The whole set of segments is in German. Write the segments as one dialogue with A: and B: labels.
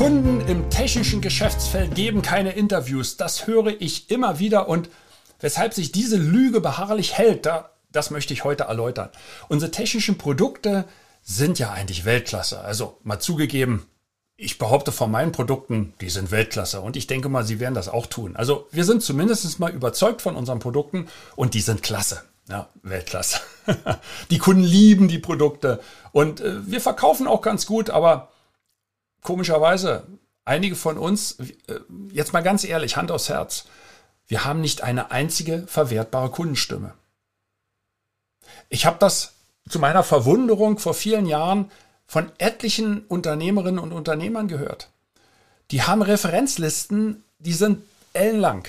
A: Kunden im technischen Geschäftsfeld geben keine Interviews. Das höre ich immer wieder und weshalb sich diese Lüge beharrlich hält, da, das möchte ich heute erläutern. Unsere technischen Produkte sind ja eigentlich Weltklasse. Also mal zugegeben, ich behaupte von meinen Produkten, die sind Weltklasse und ich denke mal, sie werden das auch tun. Also wir sind zumindest mal überzeugt von unseren Produkten und die sind klasse. Ja, Weltklasse. die Kunden lieben die Produkte und äh, wir verkaufen auch ganz gut, aber komischerweise, einige von uns, äh, jetzt mal ganz ehrlich, Hand aufs Herz, wir haben nicht eine einzige verwertbare Kundenstimme. Ich habe das zu meiner Verwunderung vor vielen Jahren von etlichen Unternehmerinnen und Unternehmern gehört. Die haben Referenzlisten, die sind ellenlang.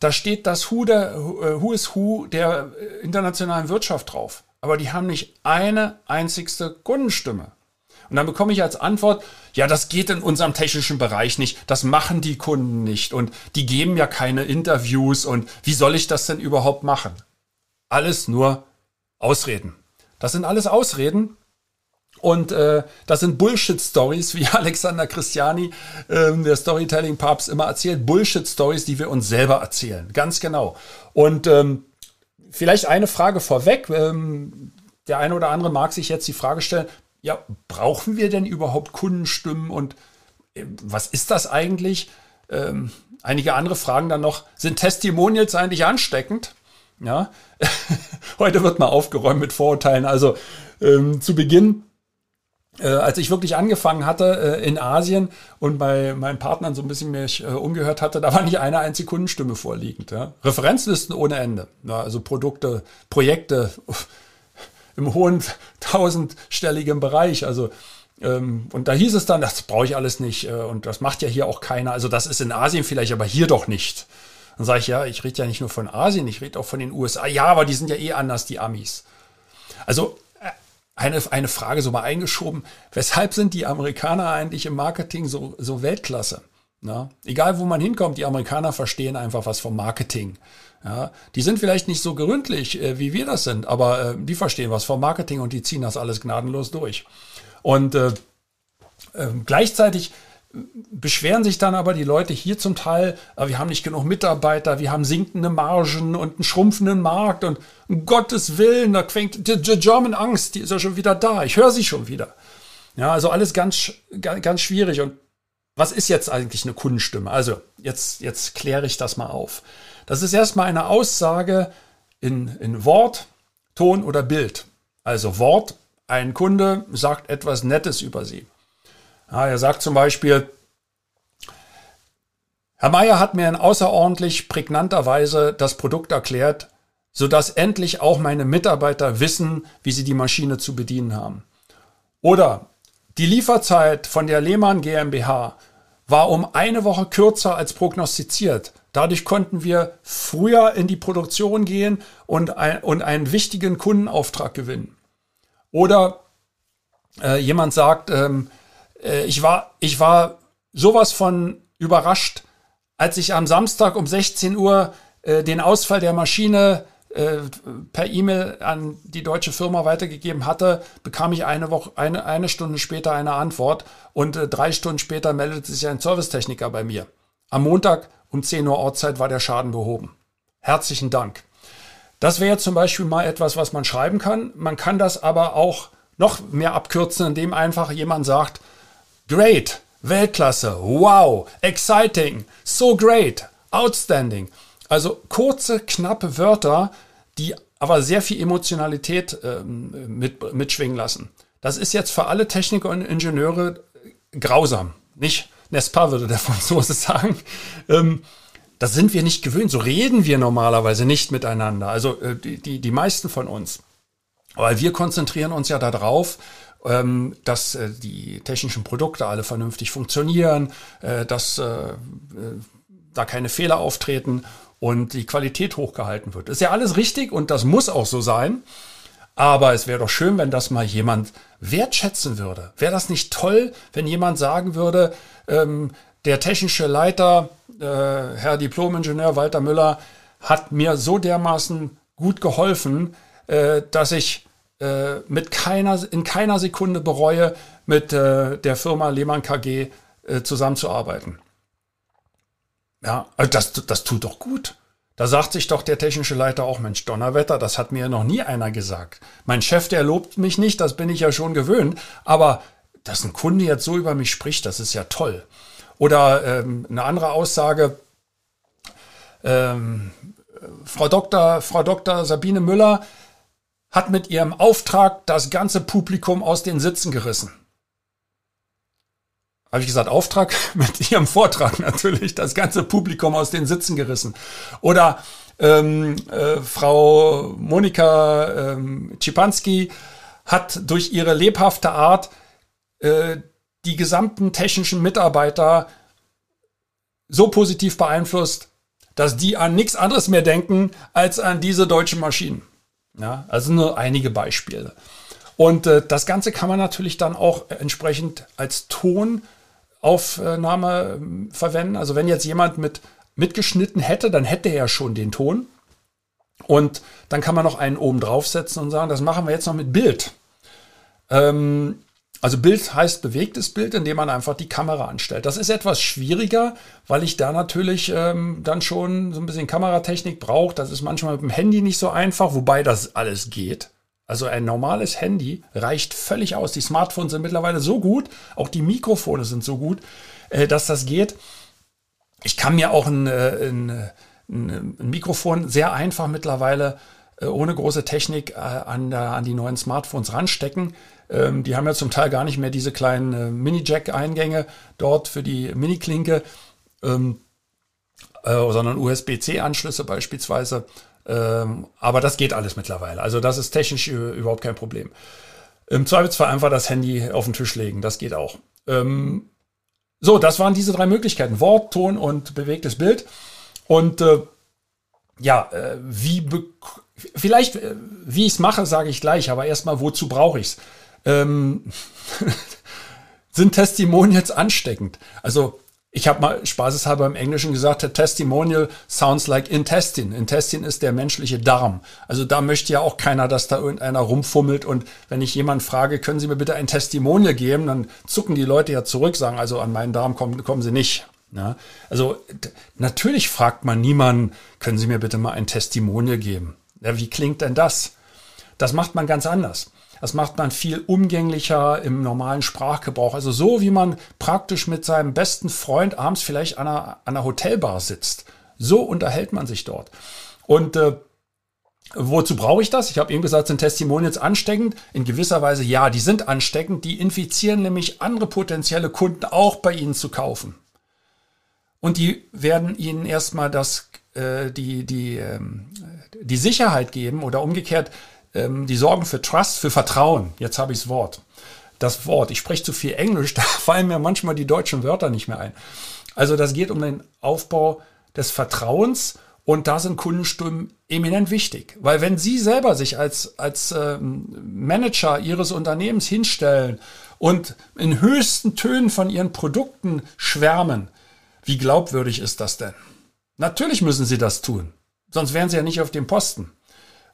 A: Da steht das Who, der, äh, Who is Who der äh, internationalen Wirtschaft drauf. Aber die haben nicht eine einzigste Kundenstimme. Und dann bekomme ich als Antwort, ja, das geht in unserem technischen Bereich nicht, das machen die Kunden nicht und die geben ja keine Interviews und wie soll ich das denn überhaupt machen? Alles nur Ausreden. Das sind alles Ausreden und äh, das sind Bullshit-Stories, wie Alexander Christiani, äh, der Storytelling-Papst, immer erzählt. Bullshit-Stories, die wir uns selber erzählen. Ganz genau. Und ähm, vielleicht eine Frage vorweg. Ähm, der eine oder andere mag sich jetzt die Frage stellen, ja, brauchen wir denn überhaupt Kundenstimmen und äh, was ist das eigentlich? Ähm, einige andere fragen dann noch, sind Testimonials eigentlich ansteckend? Ja, heute wird mal aufgeräumt mit Vorurteilen. Also ähm, zu Beginn, äh, als ich wirklich angefangen hatte äh, in Asien und bei meinen Partnern so ein bisschen mich äh, umgehört hatte, da war nicht eine einzige Kundenstimme vorliegend. Ja? Referenzlisten ohne Ende. Ja, also Produkte, Projekte, im hohen tausendstelligen Bereich. Also ähm, und da hieß es dann, das brauche ich alles nicht äh, und das macht ja hier auch keiner. Also das ist in Asien vielleicht, aber hier doch nicht. Dann sage ich, ja, ich rede ja nicht nur von Asien, ich rede auch von den USA. Ja, aber die sind ja eh anders, die Amis. Also äh, eine, eine Frage so mal eingeschoben, weshalb sind die Amerikaner eigentlich im Marketing so, so Weltklasse? Na, egal wo man hinkommt, die Amerikaner verstehen einfach was vom Marketing. Ja, die sind vielleicht nicht so gründlich, äh, wie wir das sind, aber äh, die verstehen was vom Marketing und die ziehen das alles gnadenlos durch. Und äh, äh, gleichzeitig beschweren sich dann aber die Leute hier zum Teil, äh, wir haben nicht genug Mitarbeiter, wir haben sinkende Margen und einen schrumpfenden Markt und um Gottes Willen, da fängt die, die German Angst, die ist ja schon wieder da, ich höre sie schon wieder. Ja, also alles ganz, ganz, ganz schwierig. Und was ist jetzt eigentlich eine Kundenstimme? Also, jetzt, jetzt kläre ich das mal auf. Das ist erstmal eine Aussage in, in Wort, Ton oder Bild. Also Wort, ein Kunde sagt etwas Nettes über Sie. Ja, er sagt zum Beispiel, Herr Meier hat mir in außerordentlich prägnanter Weise das Produkt erklärt, sodass endlich auch meine Mitarbeiter wissen, wie sie die Maschine zu bedienen haben. Oder die Lieferzeit von der Lehmann GmbH war um eine Woche kürzer als prognostiziert. Dadurch konnten wir früher in die Produktion gehen und, ein, und einen wichtigen Kundenauftrag gewinnen. Oder äh, jemand sagt, ähm, äh, ich, war, ich war sowas von überrascht, als ich am Samstag um 16 Uhr äh, den Ausfall der Maschine äh, per E-Mail an die deutsche Firma weitergegeben hatte, bekam ich eine Woche, eine, eine Stunde später eine Antwort und äh, drei Stunden später meldete sich ein Servicetechniker bei mir. Am Montag um 10 Uhr Ortszeit war der Schaden behoben. Herzlichen Dank. Das wäre zum Beispiel mal etwas, was man schreiben kann. Man kann das aber auch noch mehr abkürzen, indem einfach jemand sagt, great, Weltklasse, wow, exciting, so great, outstanding. Also kurze, knappe Wörter, die aber sehr viel Emotionalität ähm, mit, mitschwingen lassen. Das ist jetzt für alle Techniker und Ingenieure grausam. Nicht Nespa würde der Franzose sagen. Ähm, das sind wir nicht gewöhnt. So reden wir normalerweise nicht miteinander. Also äh, die, die, die meisten von uns. Weil wir konzentrieren uns ja darauf, ähm, dass äh, die technischen Produkte alle vernünftig funktionieren, äh, dass äh, da keine Fehler auftreten und die Qualität hochgehalten wird. Ist ja alles richtig und das muss auch so sein. Aber es wäre doch schön, wenn das mal jemand wertschätzen würde. Wäre das nicht toll, wenn jemand sagen würde, ähm, der technische Leiter, äh, Herr Diplomingenieur Walter Müller, hat mir so dermaßen gut geholfen, äh, dass ich äh, mit keiner, in keiner Sekunde bereue, mit äh, der Firma Lehmann KG äh, zusammenzuarbeiten. Ja, also das, das tut doch gut. Da sagt sich doch der technische Leiter auch, Mensch, Donnerwetter, das hat mir noch nie einer gesagt. Mein Chef, der lobt mich nicht, das bin ich ja schon gewöhnt, aber dass ein Kunde jetzt so über mich spricht, das ist ja toll. Oder ähm, eine andere Aussage, ähm, Frau Dr., Frau Dr. Sabine Müller hat mit ihrem Auftrag das ganze Publikum aus den Sitzen gerissen habe ich gesagt, Auftrag mit ihrem Vortrag natürlich, das ganze Publikum aus den Sitzen gerissen. Oder ähm, äh, Frau Monika ähm, Schipanski hat durch ihre lebhafte Art äh, die gesamten technischen Mitarbeiter so positiv beeinflusst, dass die an nichts anderes mehr denken als an diese deutschen Maschinen. Ja, also nur einige Beispiele. Und äh, das Ganze kann man natürlich dann auch entsprechend als Ton Aufnahme ähm, verwenden. Also wenn jetzt jemand mit mitgeschnitten hätte, dann hätte er schon den Ton. Und dann kann man noch einen oben draufsetzen und sagen, das machen wir jetzt noch mit Bild. Ähm, also Bild heißt bewegtes Bild, indem man einfach die Kamera anstellt. Das ist etwas schwieriger, weil ich da natürlich ähm, dann schon so ein bisschen Kameratechnik brauche. Das ist manchmal mit dem Handy nicht so einfach, wobei das alles geht. Also ein normales Handy reicht völlig aus. Die Smartphones sind mittlerweile so gut, auch die Mikrofone sind so gut, äh, dass das geht. Ich kann mir auch ein, äh, ein, ein Mikrofon sehr einfach mittlerweile äh, ohne große Technik an, an die neuen Smartphones ranstecken. Ähm, die haben ja zum Teil gar nicht mehr diese kleinen Mini-Jack-Eingänge dort für die Mini-Klinke, ähm, sondern USB-C-Anschlüsse beispielsweise. Ähm, aber das geht alles mittlerweile. Also das ist technisch überhaupt kein Problem. Im Zweifelsfall einfach das Handy auf den Tisch legen. Das geht auch. Ähm, so, das waren diese drei Möglichkeiten. Wort, Ton und bewegtes Bild. Und äh, ja, äh, wie vielleicht, äh, wie ich es mache, sage ich gleich, aber erstmal, wozu brauche ich es? Ähm, sind Testimonials ansteckend? Also ich habe mal spaßeshalber im Englischen gesagt, Testimonial sounds like intestine. Intestine ist der menschliche Darm. Also da möchte ja auch keiner, dass da irgendeiner rumfummelt. Und wenn ich jemand frage, können Sie mir bitte ein Testimonial geben, dann zucken die Leute ja zurück, sagen, also an meinen Darm kommen, kommen Sie nicht. Ja? Also natürlich fragt man niemanden, können Sie mir bitte mal ein Testimonial geben. Ja, wie klingt denn das? Das macht man ganz anders. Das macht man viel umgänglicher im normalen Sprachgebrauch. Also so, wie man praktisch mit seinem besten Freund abends vielleicht an einer, an einer Hotelbar sitzt. So unterhält man sich dort. Und äh, Wozu brauche ich das? Ich habe eben gesagt, sind Testimonials ansteckend? In gewisser Weise ja, die sind ansteckend. Die infizieren nämlich andere potenzielle Kunden auch bei Ihnen zu kaufen. Und die werden Ihnen erstmal das, äh, die, die, ähm, die Sicherheit geben oder umgekehrt ähm, die sorgen für Trust, für Vertrauen. Jetzt habe ich das Wort. Das Wort. Ich spreche zu viel Englisch, da fallen mir manchmal die deutschen Wörter nicht mehr ein. Also das geht um den Aufbau des Vertrauens und da sind Kundenstimmen eminent wichtig. Weil wenn Sie selber sich als, als ähm, Manager Ihres Unternehmens hinstellen und in höchsten Tönen von Ihren Produkten schwärmen, wie glaubwürdig ist das denn? Natürlich müssen Sie das tun. Sonst wären Sie ja nicht auf dem Posten.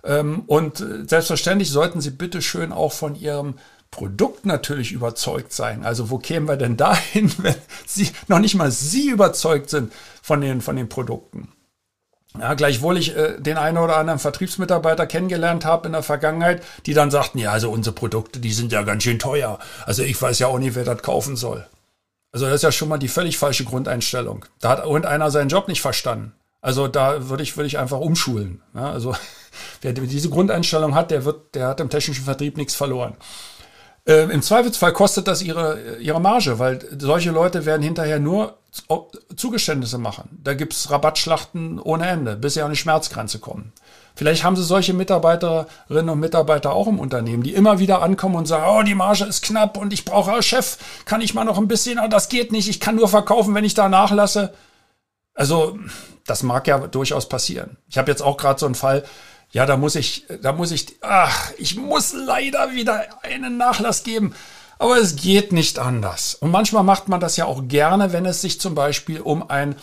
A: Ähm, und selbstverständlich sollten Sie bitte schön auch von Ihrem Produkt natürlich überzeugt sein. Also wo kämen wir denn dahin, wenn Sie noch nicht mal Sie überzeugt sind von den, von den Produkten? Ja, gleichwohl ich äh, den einen oder anderen Vertriebsmitarbeiter kennengelernt habe in der Vergangenheit, die dann sagten, ja, also unsere Produkte, die sind ja ganz schön teuer. Also ich weiß ja auch nicht, wer das kaufen soll. Also das ist ja schon mal die völlig falsche Grundeinstellung. Da hat irgendeiner seinen Job nicht verstanden. Also da würde ich, würde ich einfach umschulen. Ja, also wer diese Grundeinstellung hat, der wird, der hat im technischen Vertrieb nichts verloren. Äh, Im Zweifelsfall kostet das ihre, ihre Marge, weil solche Leute werden hinterher nur Zugeständnisse machen. Da gibt's Rabattschlachten ohne Ende, bis sie an die Schmerzgrenze kommen. Vielleicht haben sie solche Mitarbeiterinnen und Mitarbeiter auch im Unternehmen, die immer wieder ankommen und sagen, oh, die Marge ist knapp und ich brauche, Chef, kann ich mal noch ein bisschen, aber das geht nicht, ich kann nur verkaufen, wenn ich da nachlasse. Also das mag ja durchaus passieren. Ich habe jetzt auch gerade so einen Fall, ja, da muss ich, da muss ich, ach, ich muss leider wieder einen Nachlass geben. Aber es geht nicht anders. Und manchmal macht man das ja auch gerne, wenn es sich zum Beispiel um ein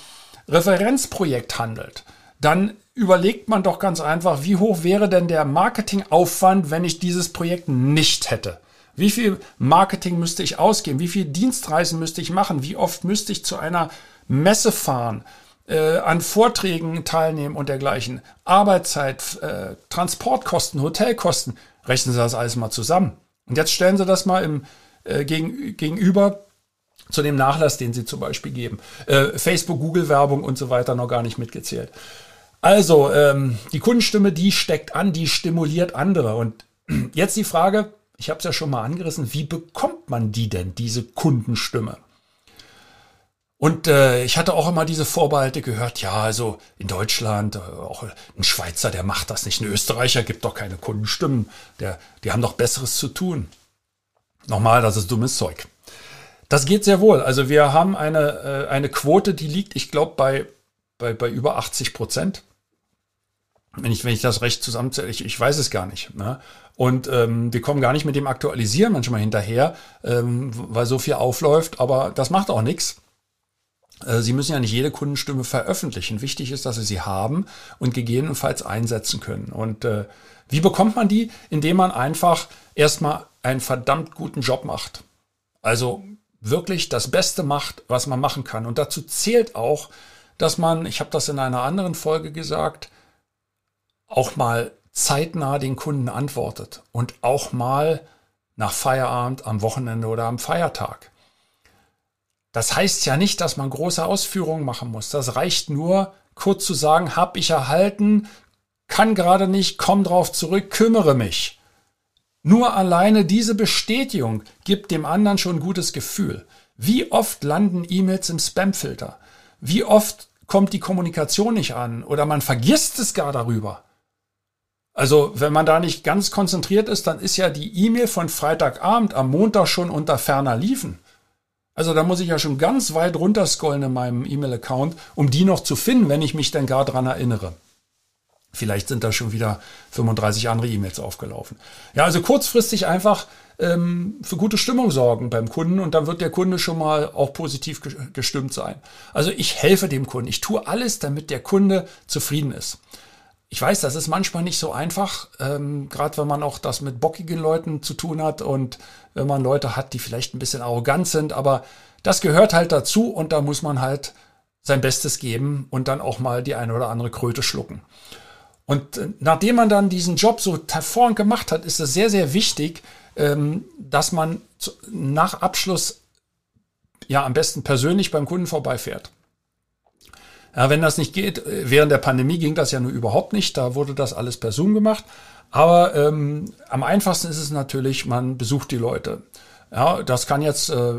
A: Referenzprojekt handelt. Dann überlegt man doch ganz einfach, wie hoch wäre denn der Marketingaufwand, wenn ich dieses Projekt nicht hätte? Wie viel Marketing müsste ich ausgeben? Wie viel Dienstreisen müsste ich machen? Wie oft müsste ich zu einer Messe fahren? Äh, an Vorträgen teilnehmen und dergleichen. Arbeitszeit, äh, Transportkosten, Hotelkosten. Rechnen Sie das alles mal zusammen. Und jetzt stellen Sie das mal im, äh, gegen, gegenüber zu dem Nachlass, den Sie zum Beispiel geben. Äh, Facebook, Google-Werbung und so weiter noch gar nicht mitgezählt. Also, ähm, die Kundenstimme, die steckt an, die stimuliert andere. Und jetzt die Frage, ich habe es ja schon mal angerissen, wie bekommt man die denn, diese Kundenstimme? Und äh, ich hatte auch immer diese Vorbehalte gehört, ja, also in Deutschland, äh, auch ein Schweizer, der macht das nicht. Ein Österreicher gibt doch keine Kundenstimmen. Der, die haben doch Besseres zu tun. Nochmal, das ist dummes Zeug. Das geht sehr wohl. Also wir haben eine, äh, eine Quote, die liegt, ich glaube, bei, bei, bei über 80 Prozent. Wenn ich, wenn ich das recht zusammenzähle, ich, ich weiß es gar nicht. Ne? Und ähm, wir kommen gar nicht mit dem Aktualisieren manchmal hinterher, ähm, weil so viel aufläuft, aber das macht auch nichts. Äh, sie müssen ja nicht jede Kundenstimme veröffentlichen. Wichtig ist, dass Sie sie haben und gegebenenfalls einsetzen können. Und äh, wie bekommt man die? Indem man einfach erstmal einen verdammt guten Job macht. Also wirklich das Beste macht, was man machen kann. Und dazu zählt auch, dass man, ich habe das in einer anderen Folge gesagt, auch mal zeitnah den Kunden antwortet und auch mal nach Feierabend, am Wochenende oder am Feiertag. Das heißt ja nicht, dass man große Ausführungen machen muss. Das reicht nur, kurz zu sagen, hab ich erhalten, kann gerade nicht, komm drauf zurück, kümmere mich. Nur alleine diese Bestätigung gibt dem anderen schon ein gutes Gefühl. Wie oft landen E-Mails im Spamfilter? Wie oft kommt die Kommunikation nicht an oder man vergisst es gar darüber? Also, wenn man da nicht ganz konzentriert ist, dann ist ja die E-Mail von Freitagabend am Montag schon unter ferner liefen. Also da muss ich ja schon ganz weit runterscrollen in meinem E-Mail-Account, um die noch zu finden, wenn ich mich dann gar dran erinnere. Vielleicht sind da schon wieder 35 andere E-Mails aufgelaufen. Ja, also kurzfristig einfach ähm, für gute Stimmung sorgen beim Kunden und dann wird der Kunde schon mal auch positiv gestimmt sein. Also ich helfe dem Kunden. Ich tue alles, damit der Kunde zufrieden ist. Ich weiß, das ist manchmal nicht so einfach, ähm, gerade wenn man auch das mit bockigen Leuten zu tun hat und wenn man Leute hat, die vielleicht ein bisschen arrogant sind, aber das gehört halt dazu und da muss man halt sein Bestes geben und dann auch mal die eine oder andere Kröte schlucken. Und äh, nachdem man dann diesen Job so hervorragend gemacht hat, ist es sehr, sehr wichtig, ähm, dass man zu, nach Abschluss ja am besten persönlich beim Kunden vorbeifährt. Ja, wenn das nicht geht, äh, während der Pandemie ging das ja nur überhaupt nicht, da wurde das alles per Zoom gemacht. Aber ähm, am einfachsten ist es natürlich, man besucht die Leute. Ja, das kann jetzt, äh,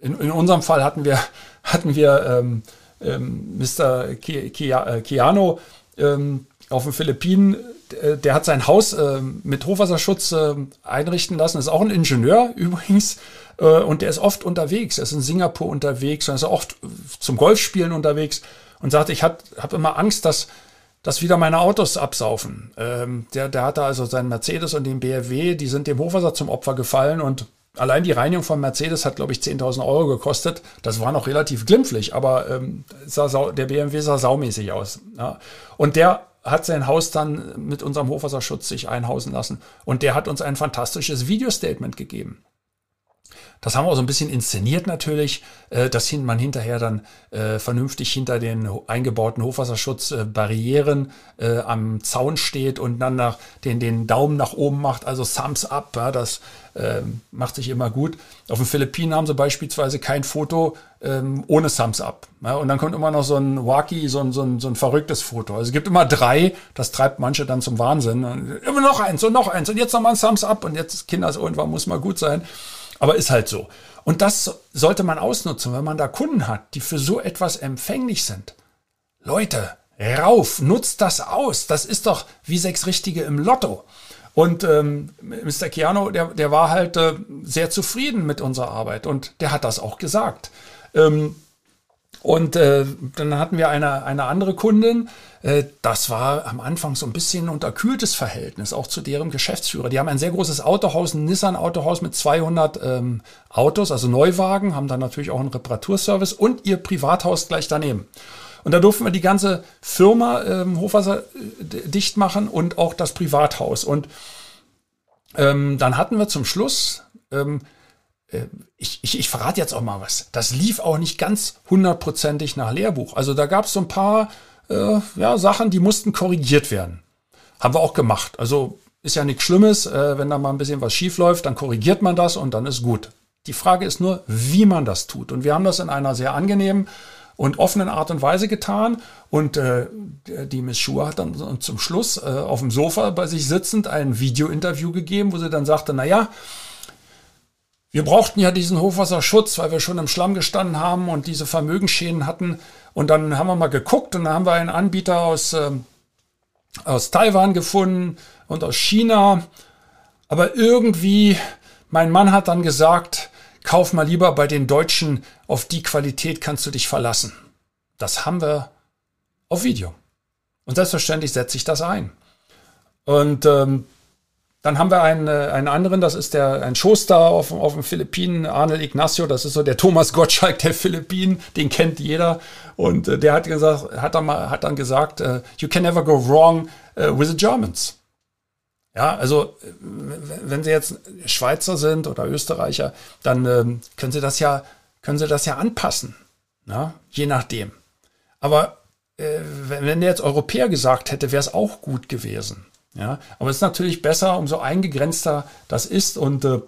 A: in, in unserem Fall hatten wir, hatten wir ähm, ähm, Mr. Keanu ähm, auf den Philippinen, äh, der hat sein Haus äh, mit Hochwasserschutz äh, einrichten lassen, ist auch ein Ingenieur übrigens, äh, und der ist oft unterwegs. Er ist in Singapur unterwegs, er ist oft zum Golfspielen unterwegs und sagte, ich habe hab immer Angst, dass, dass wieder meine Autos absaufen. Ähm, der, der hatte also seinen Mercedes und den BMW, die sind dem Hochwasser zum Opfer gefallen und allein die Reinigung von Mercedes hat, glaube ich, 10.000 Euro gekostet. Das war noch relativ glimpflich, aber ähm, sah der BMW sah saumäßig aus. Ja. Und der hat sein Haus dann mit unserem Hochwasserschutz sich einhausen lassen. Und der hat uns ein fantastisches Video-Statement gegeben. Das haben wir auch so ein bisschen inszeniert natürlich, äh, dass man hinterher dann äh, vernünftig hinter den eingebauten Hochwasserschutzbarrieren äh, am Zaun steht und dann nach den, den Daumen nach oben macht, also Thumbs up, das ähm, macht sich immer gut. Auf den Philippinen haben sie beispielsweise kein Foto ähm, ohne Thumbs up. Und dann kommt immer noch so ein Wacky, so ein, so, ein, so ein verrücktes Foto. Also es gibt immer drei, das treibt manche dann zum Wahnsinn. Und immer noch eins und noch eins und jetzt nochmal ein Thumbs up und jetzt Kinder, irgendwann muss mal gut sein. Aber ist halt so. Und das sollte man ausnutzen, wenn man da Kunden hat, die für so etwas empfänglich sind. Leute, rauf, nutzt das aus. Das ist doch wie sechs Richtige im Lotto. Und ähm, Mr. Keanu, der, der war halt äh, sehr zufrieden mit unserer Arbeit und der hat das auch gesagt. Ähm, Und äh, dann hatten wir eine, eine andere Kundin, äh, das war am Anfang so ein bisschen ein unterkühltes Verhältnis, auch zu deren Geschäftsführer. Die haben ein sehr großes Autohaus, ein Nissan-Autohaus mit 200 ähm, Autos, also Neuwagen, haben dann natürlich auch einen Reparaturservice und ihr Privathaus gleich daneben. Und da durften wir die ganze Firma ähm, Hochwasser äh, dicht machen und auch das Privathaus. Und ähm, dann hatten wir zum Schluss, ähm, äh, ich, ich, ich verrate jetzt auch mal was, das lief auch nicht ganz hundertprozentig nach Lehrbuch. Also da gab es so ein paar äh, ja, Sachen, die mussten korrigiert werden. Haben wir auch gemacht. Also ist ja nichts Schlimmes, äh, wenn da mal ein bisschen was schief läuft, dann korrigiert man das und dann ist gut. Die Frage ist nur, wie man das tut. Und wir haben das in einer sehr angenehmen und offenen Art und Weise getan. Und äh, die Miss Schur hat dann zum Schluss äh, auf dem Sofa bei sich sitzend ein Videointerview gegeben, wo sie dann sagte, na ja, wir brauchten ja diesen Hochwasserschutz, weil wir schon im Schlamm gestanden haben und diese Vermögensschäden hatten. Und dann haben wir mal geguckt und dann haben wir einen Anbieter aus, äh, aus Taiwan gefunden und aus China. Aber irgendwie, mein Mann hat dann gesagt, kauf mal lieber bei den Deutschen, auf die Qualität kannst du dich verlassen. Das haben wir auf Video. Und selbstverständlich setze ich das ein. Und ähm, dann haben wir einen, äh, einen anderen, das ist der, ein Showstar auf, auf den Philippinen, Arnold Ignacio, das ist so der Thomas Gottschalk der Philippinen, den kennt jeder. Und äh, der hat gesagt, hat dann, mal, hat dann gesagt, uh, you can never go wrong uh, with the Germans. Ja, also wenn Sie jetzt Schweizer sind oder Österreicher, dann ähm, können Sie das ja, können Sie das ja anpassen, na? je nachdem. Aber äh, wenn, wenn der jetzt Europäer gesagt hätte, wäre es auch gut gewesen. Ja, aber es ist natürlich besser, umso eingegrenzter das ist und äh,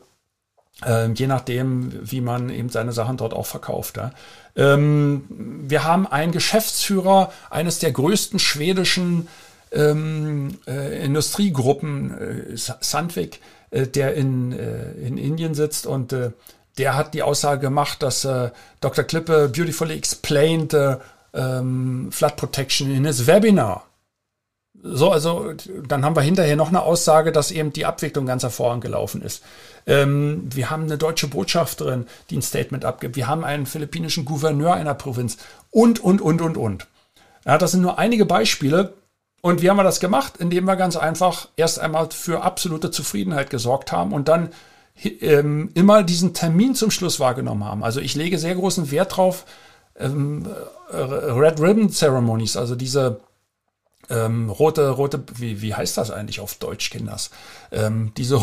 A: äh, je nachdem, wie man eben seine Sachen dort auch verkauft. Ja. Ähm, wir haben einen Geschäftsführer eines der größten schwedischen ähm, äh, Industriegruppen, äh, Sandvik, äh, der in, äh, in Indien sitzt und äh, der hat die Aussage gemacht, dass äh, Dr. Klippe beautifully explained äh, ähm, Flood Protection in his Webinar. So, also dann haben wir hinterher noch eine Aussage, dass eben die Abwicklung ganz hervorragend gelaufen ist. Ähm, wir haben eine deutsche Botschafterin, die ein Statement abgibt. Wir haben einen philippinischen Gouverneur einer Provinz und, und, und, und, und. Ja, das sind nur einige Beispiele. Und wie haben wir das gemacht? Indem wir ganz einfach erst einmal für absolute Zufriedenheit gesorgt haben und dann ähm, immer diesen Termin zum Schluss wahrgenommen haben. Also ich lege sehr großen Wert drauf, ähm, Red Ribbon Ceremonies, also diese ähm, rote, rote, wie, wie heißt das eigentlich auf Deutsch, Kinders? Ähm, diese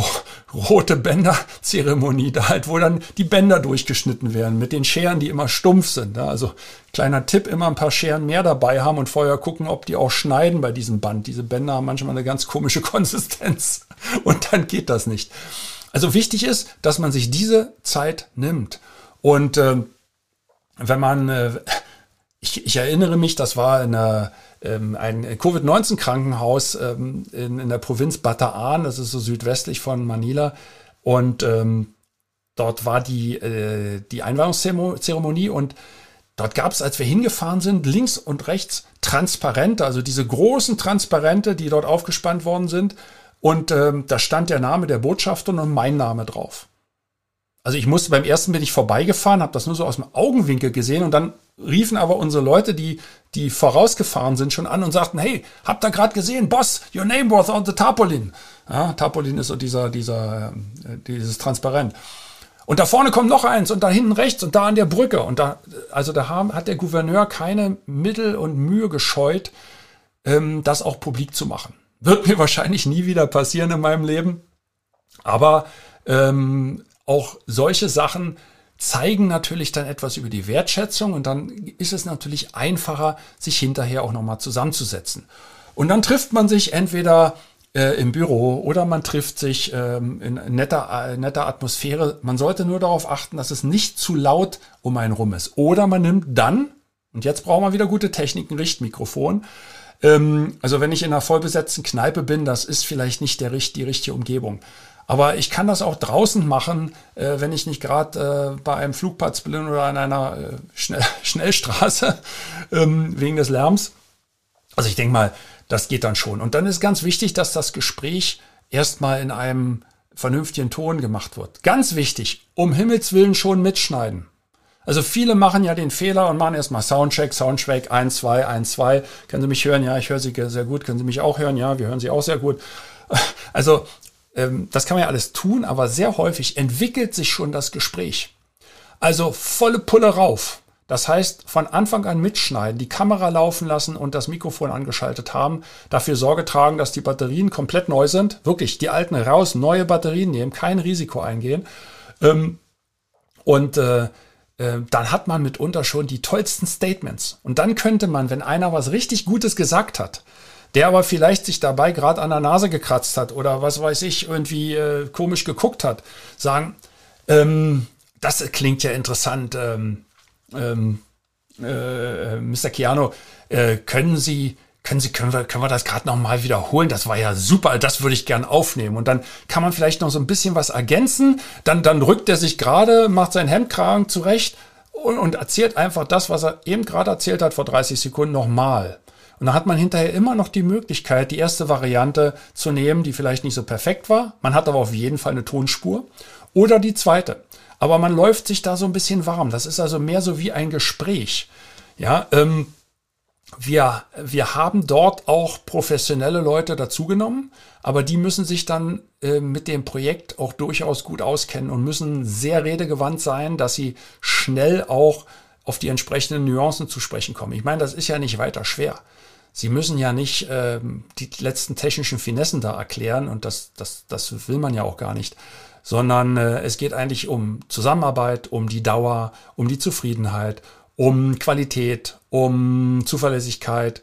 A: rote Bänderzeremonie, da halt, wo dann die Bänder durchgeschnitten werden mit den Scheren, die immer stumpf sind. Ne? Also kleiner Tipp, immer ein paar Scheren mehr dabei haben und vorher gucken, ob die auch schneiden bei diesem Band. Diese Bänder haben manchmal eine ganz komische Konsistenz und dann geht das nicht. Also wichtig ist, dass man sich diese Zeit nimmt. Und äh, wenn man, äh, ich, ich erinnere mich, das war in einer ähm, ein Covid-19-Krankenhaus ähm, in, in, der Provinz Bataan, das ist so südwestlich von Manila. Und ähm, dort war die, äh, die Einweihungszeremonie und dort gab es, als wir hingefahren sind, links und rechts Transparente, also diese großen Transparente, die dort aufgespannt worden sind. Und ähm, da stand der Name der Botschafterin und mein Name drauf. Also ich musste beim ersten bin ich vorbeigefahren, habe das nur so aus dem Augenwinkel gesehen und dann riefen aber unsere Leute, die die vorausgefahren sind, schon an und sagten, hey, habt ihr gerade gesehen, Boss, your name was on the Tarpaulin. Ja, Tarpaulin ist so dieser, dieser, äh, dieses Transparent. Und da vorne kommt noch eins und da hinten rechts und da an der Brücke. Und da, also da haben, hat der Gouverneur keine Mittel und Mühe gescheut, ähm, das auch publik zu machen. Wird mir wahrscheinlich nie wieder passieren in meinem Leben. Aber ähm, auch solche Sachen zeigen natürlich dann etwas über die Wertschätzung und dann ist es natürlich einfacher, sich hinterher auch nochmal zusammenzusetzen. Und dann trifft man sich entweder äh, im Büro oder man trifft sich ähm, in netter, äh, netter Atmosphäre. Man sollte nur darauf achten, dass es nicht zu laut um einen rum ist. Oder man nimmt dann, und jetzt brauchen wir wieder gute Techniken, Richtmikrofon. Ähm, also wenn ich in einer vollbesetzten Kneipe bin, das ist vielleicht nicht der, die richtige Umgebung. Aber ich kann das auch draußen machen, äh, wenn ich nicht gerade äh, bei einem Flugplatz bin oder an einer äh, Schnell Schnellstraße ähm, wegen des Lärms. Also ich denke mal, das geht dann schon. Und dann ist ganz wichtig, dass das Gespräch erstmal in einem vernünftigen Ton gemacht wird. Ganz wichtig, um Himmels Willen schon mitschneiden. Also viele machen ja den Fehler und machen erstmal Soundcheck, Soundcheck 1, 2, 1, 2. Können Sie mich hören? Ja, ich höre Sie sehr gut. Können Sie mich auch hören? Ja, wir hören Sie auch sehr gut. Also ähm, das kann man ja alles tun, aber sehr häufig entwickelt sich schon das Gespräch. Also volle Pulle rauf. Das heißt, von Anfang an mitschneiden, die Kamera laufen lassen und das Mikrofon angeschaltet haben, dafür Sorge tragen, dass die Batterien komplett neu sind, wirklich die alten raus, neue Batterien nehmen, kein Risiko eingehen. Ähm, und äh, äh, dann hat man mitunter schon die tollsten Statements. Und dann könnte man, wenn einer was richtig Gutes gesagt hat, der aber vielleicht sich dabei gerade an der Nase gekratzt hat oder was weiß ich, irgendwie äh, komisch geguckt hat, sagen, ähm, das klingt ja interessant, ähm, ähm, äh, Mr. Chiano, äh, können Sie, können Sie, können wir, können wir das gerade nochmal wiederholen? Das war ja super, das würde ich gern aufnehmen. Und dann kann man vielleicht noch so ein bisschen was ergänzen. Dann, dann rückt er sich gerade, macht seinen Hemdkragen zurecht und, und erzählt einfach das, was er eben gerade erzählt hat vor 30 Sekunden nochmal. Und dann hat man hinterher immer noch die Möglichkeit, die erste Variante zu nehmen, die vielleicht nicht so perfekt war. Man hat aber auf jeden Fall eine Tonspur. Oder die zweite. Aber man läuft sich da so ein bisschen warm. Das ist also mehr so wie ein Gespräch. Ja, ähm, wir, wir haben dort auch professionelle Leute dazugenommen, aber die müssen sich dann äh, mit dem Projekt auch durchaus gut auskennen und müssen sehr redegewandt sein, dass sie schnell auch auf die entsprechenden Nuancen zu sprechen kommen. Ich meine, das ist ja nicht weiter schwer. Sie müssen ja nicht ähm, die letzten technischen Finessen da erklären und das, das, das will man ja auch gar nicht, sondern äh, es geht eigentlich um Zusammenarbeit, um die Dauer, um die Zufriedenheit, um Qualität, um Zuverlässigkeit,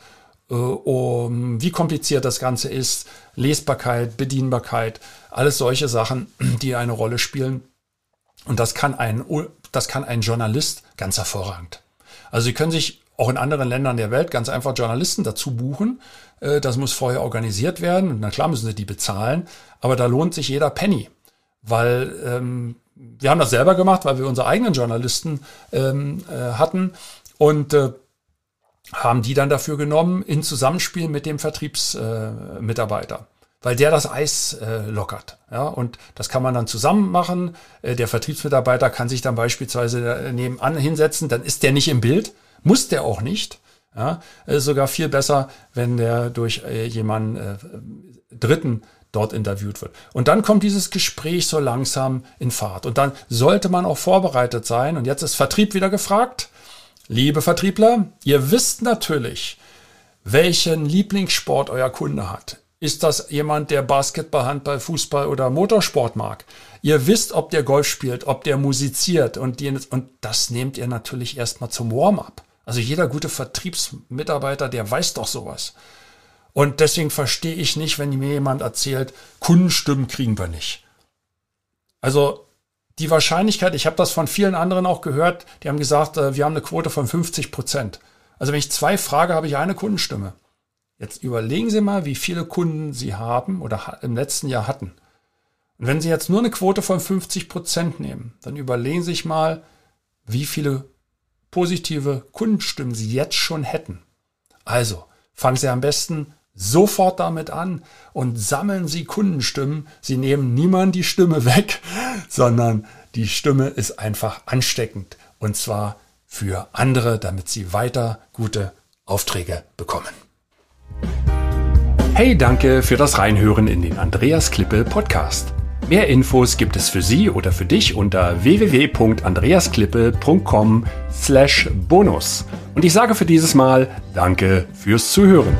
A: äh, um wie kompliziert das Ganze ist, Lesbarkeit, Bedienbarkeit, alles solche Sachen, die eine Rolle spielen. Und das kann ein, das kann ein Journalist ganz hervorragend. Also Sie können sich auch in anderen Ländern der Welt ganz einfach Journalisten dazu buchen. Äh, das muss vorher organisiert werden. Na klar müssen sie die bezahlen, aber da lohnt sich jeder Penny, weil ähm, wir haben das selber gemacht, weil wir unsere eigenen Journalisten ähm, äh, hatten und äh, haben die dann dafür genommen in Zusammenspiel mit dem Vertriebsmitarbeiter. Äh, weil der das Eis äh, lockert. Ja, und das kann man dann zusammen machen. Äh, der Vertriebsmitarbeiter kann sich dann beispielsweise nebenan hinsetzen, dann ist der nicht im Bild, muss der auch nicht. Ja, ist sogar viel besser, wenn der durch äh, jemanden äh, Dritten dort interviewt wird. Und dann kommt dieses Gespräch so langsam in Fahrt. Und dann sollte man auch vorbereitet sein. Und jetzt ist Vertrieb wieder gefragt. Liebe Vertriebler, ihr wisst natürlich, welchen Lieblingssport euer Kunde hat. Ist das jemand, der Basketball, Handball, Fußball oder Motorsport mag? Ihr wisst, ob der Golf spielt, ob der musiziert und, die, und das nehmt ihr natürlich erstmal zum Warm-up. Also jeder gute Vertriebsmitarbeiter, der weiß doch sowas. Und deswegen verstehe ich nicht, wenn mir jemand erzählt, Kundenstimmen kriegen wir nicht. Also die Wahrscheinlichkeit, ich habe das von vielen anderen auch gehört, die haben gesagt, äh, wir haben eine Quote von 50 Prozent. Also wenn ich zwei frage, habe ich eine Kundenstimme. Jetzt überlegen Sie mal, wie viele Kunden Sie haben oder im letzten Jahr hatten. Und wenn Sie jetzt nur eine Quote von 50 Prozent nehmen, dann überlegen Sie sich mal, wie viele positive Kundenstimmen Sie jetzt schon hätten. Also fangen Sie am besten sofort damit an und sammeln Sie Kundenstimmen. Sie nehmen niemand die Stimme weg, sondern die Stimme ist einfach ansteckend und zwar für andere, damit Sie weiter gute Aufträge bekommen. Hey, danke für das Reinhören in den Andreas Klippe Podcast. Mehr Infos gibt es für Sie oder für dich unter www.andreasklippe.com slash bonus. Und ich sage für dieses Mal Danke fürs Zuhören.